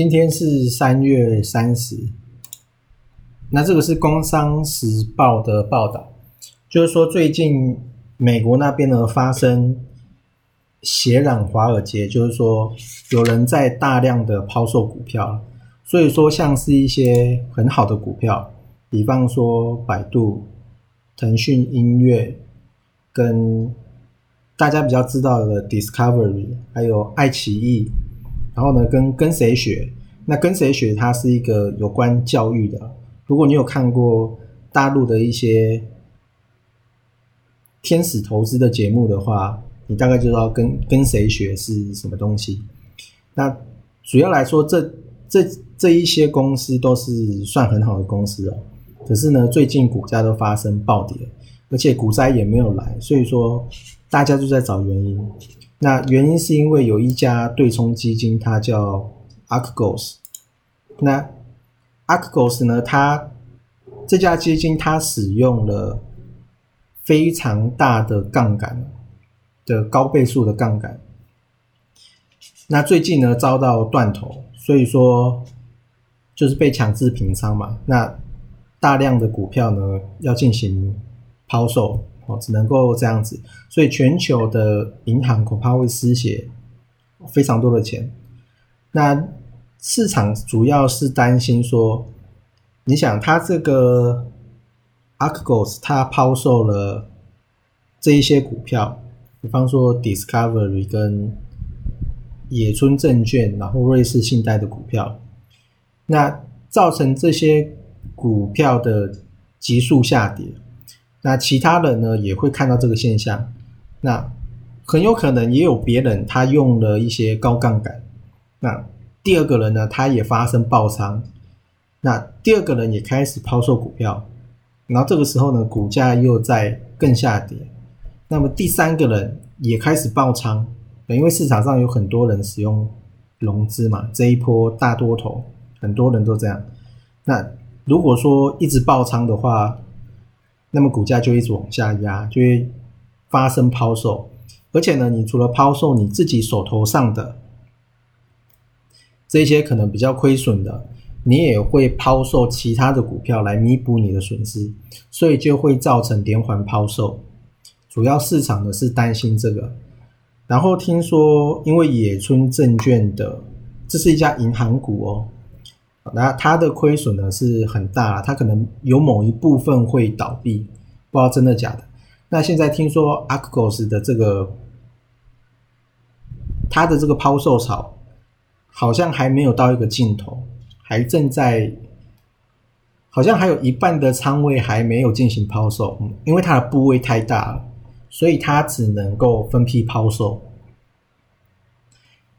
今天是三月三十，那这个是《工商时报》的报道，就是说最近美国那边呢发生血染华尔街，就是说有人在大量的抛售股票，所以说像是一些很好的股票，比方说百度、腾讯音乐跟大家比较知道的 Discovery，还有爱奇艺。然后呢，跟跟谁学？那跟谁学？它是一个有关教育的。如果你有看过大陆的一些天使投资的节目的话，你大概就知道跟跟谁学是什么东西。那主要来说，这这这一些公司都是算很好的公司哦。可是呢，最近股价都发生暴跌，而且股灾也没有来，所以说大家就在找原因。那原因是因为有一家对冲基金，它叫 Arcos。那 Arcos 呢，它这家基金它使用了非常大的杠杆的高倍数的杠杆。那最近呢遭到断头，所以说就是被强制平仓嘛。那大量的股票呢要进行抛售。只能够这样子，所以全球的银行恐怕会失血非常多的钱。那市场主要是担心说，你想，它这个 Archegos 它抛售了这一些股票，比方说 Discovery 跟野村证券，然后瑞士信贷的股票，那造成这些股票的急速下跌。那其他人呢也会看到这个现象，那很有可能也有别人他用了一些高杠杆，那第二个人呢他也发生爆仓，那第二个人也开始抛售股票，然后这个时候呢股价又在更下跌，那么第三个人也开始爆仓，因为市场上有很多人使用融资嘛，这一波大多头很多人都这样，那如果说一直爆仓的话。那么股价就一直往下压，就会发生抛售，而且呢，你除了抛售你自己手头上的这些可能比较亏损的，你也会抛售其他的股票来弥补你的损失，所以就会造成连环抛售。主要市场呢是担心这个，然后听说因为野村证券的这是一家银行股哦。那它的亏损呢是很大，它可能有某一部分会倒闭，不知道真的假的。那现在听说 a r c o s 的这个它的这个抛售潮好像还没有到一个尽头，还正在，好像还有一半的仓位还没有进行抛售，因为它的部位太大了，所以它只能够分批抛售。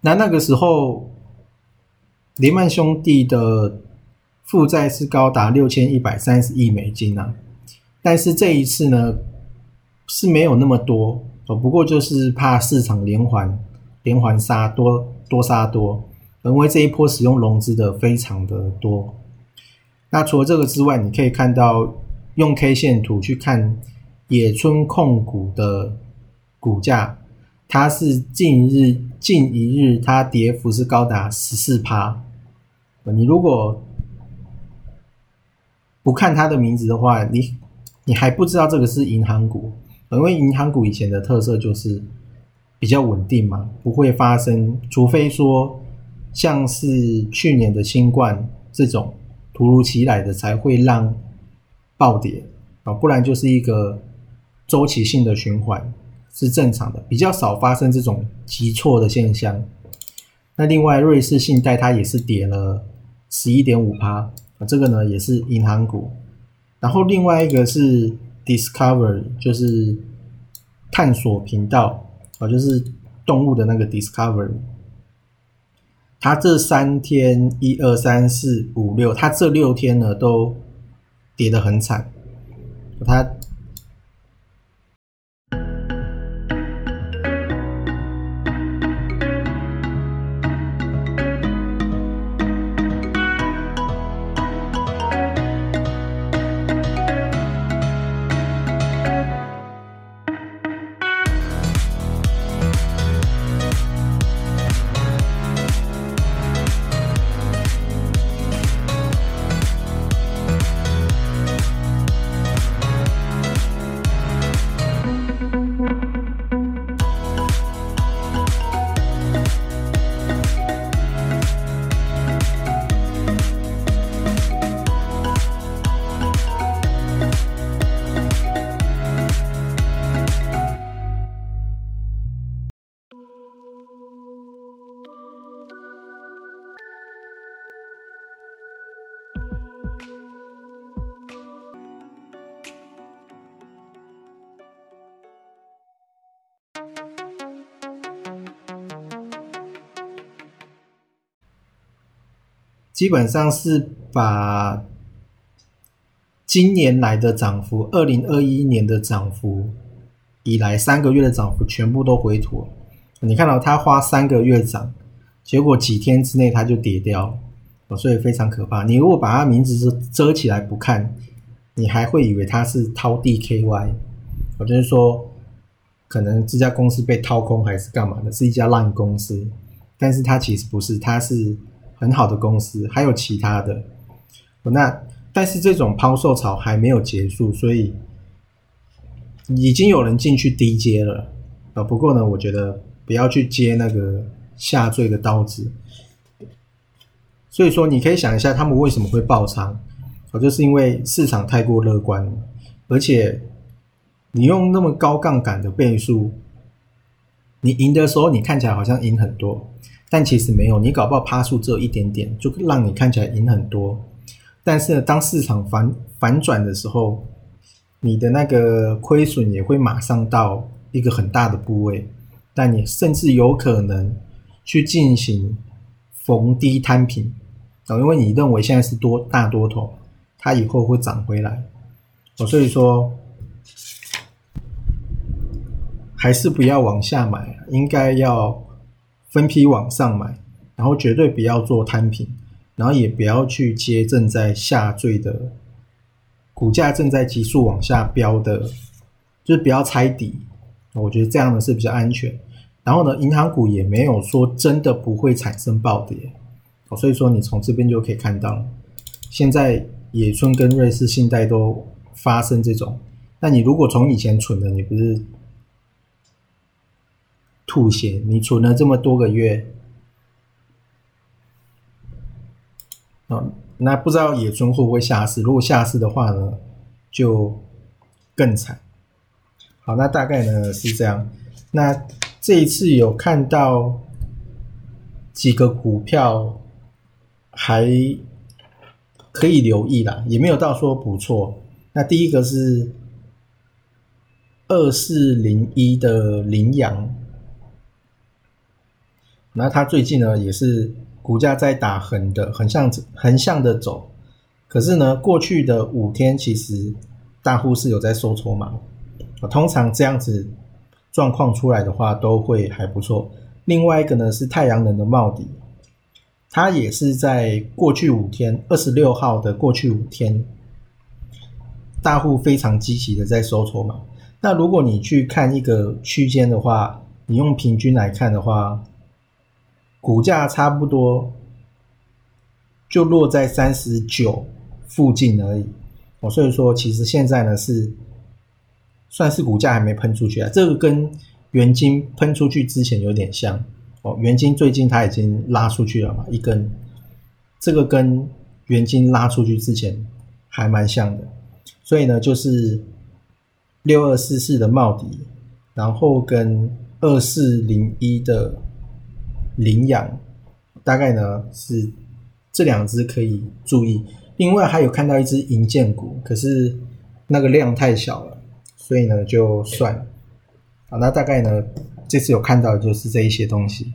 那那个时候。雷曼兄弟的负债是高达六千一百三十亿美金啊，但是这一次呢是没有那么多哦，不过就是怕市场连环连环杀多多杀多，因为这一波使用融资的非常的多。那除了这个之外，你可以看到用 K 线图去看野村控股的股价。它是近日近一日，它跌幅是高达十四趴。你如果不看它的名字的话，你你还不知道这个是银行股，因为银行股以前的特色就是比较稳定嘛，不会发生，除非说像是去年的新冠这种突如其来的才会让暴跌啊，不然就是一个周期性的循环是正常的，比较少发生这种急挫的现象。那另外，瑞士信贷它也是跌了十一点五趴啊，这个呢也是银行股。然后另外一个是 Discovery，就是探索频道啊，就是动物的那个 Discovery。它这三天一二三四五六，它这六天呢都跌得很惨，它。基本上是把今年来的涨幅，二零二一年的涨幅以来三个月的涨幅全部都回吐。你看到它花三个月涨，结果几天之内它就跌掉了，所以非常可怕。你如果把它名字是遮起来不看，你还会以为它是掏地 KY，我就是说可能这家公司被掏空还是干嘛的，是一家烂公司，但是它其实不是，它是。很好的公司，还有其他的。那但是这种抛售潮还没有结束，所以已经有人进去低接了啊。不过呢，我觉得不要去接那个下坠的刀子。所以说，你可以想一下，他们为什么会爆仓？啊，就是因为市场太过乐观，而且你用那么高杠杆的倍数，你赢的时候，你看起来好像赢很多。但其实没有，你搞不好趴数只有一点点，就让你看起来赢很多。但是呢，当市场反反转的时候，你的那个亏损也会马上到一个很大的部位，但你甚至有可能去进行逢低摊平啊，因为你认为现在是多大多头，它以后会涨回来哦，所以说还是不要往下买，应该要。分批往上买，然后绝对不要做摊平，然后也不要去接正在下坠的股价正在急速往下飙的，就是不要猜底。我觉得这样的是比较安全。然后呢，银行股也没有说真的不会产生暴跌，所以说你从这边就可以看到，现在野村跟瑞士信贷都发生这种。那你如果从以前存的，你不是？吐血！你存了这么多个月，啊，那不知道野村会不会下市？如果下市的话呢，就更惨。好，那大概呢是这样。那这一次有看到几个股票还可以留意啦，也没有到说不错。那第一个是二四零一的羚羊。那它最近呢，也是股价在打横的，横向横向的走。可是呢，过去的五天其实大户是有在收筹码。通常这样子状况出来的话，都会还不错。另外一个呢是太阳能的帽底，它也是在过去五天，二十六号的过去五天，大户非常积极的在收筹码。那如果你去看一个区间的话，你用平均来看的话。股价差不多就落在三十九附近而已，哦，所以说其实现在呢是算是股价还没喷出去啊，这个跟元金喷出去之前有点像。哦，元金最近它已经拉出去了嘛一根，这个跟元金拉出去之前还蛮像的，所以呢就是六二四四的帽底，然后跟二四零一的领养，大概呢是这两只可以注意。另外还有看到一只银建股，可是那个量太小了，所以呢就算了。好，那大概呢这次有看到的就是这一些东西。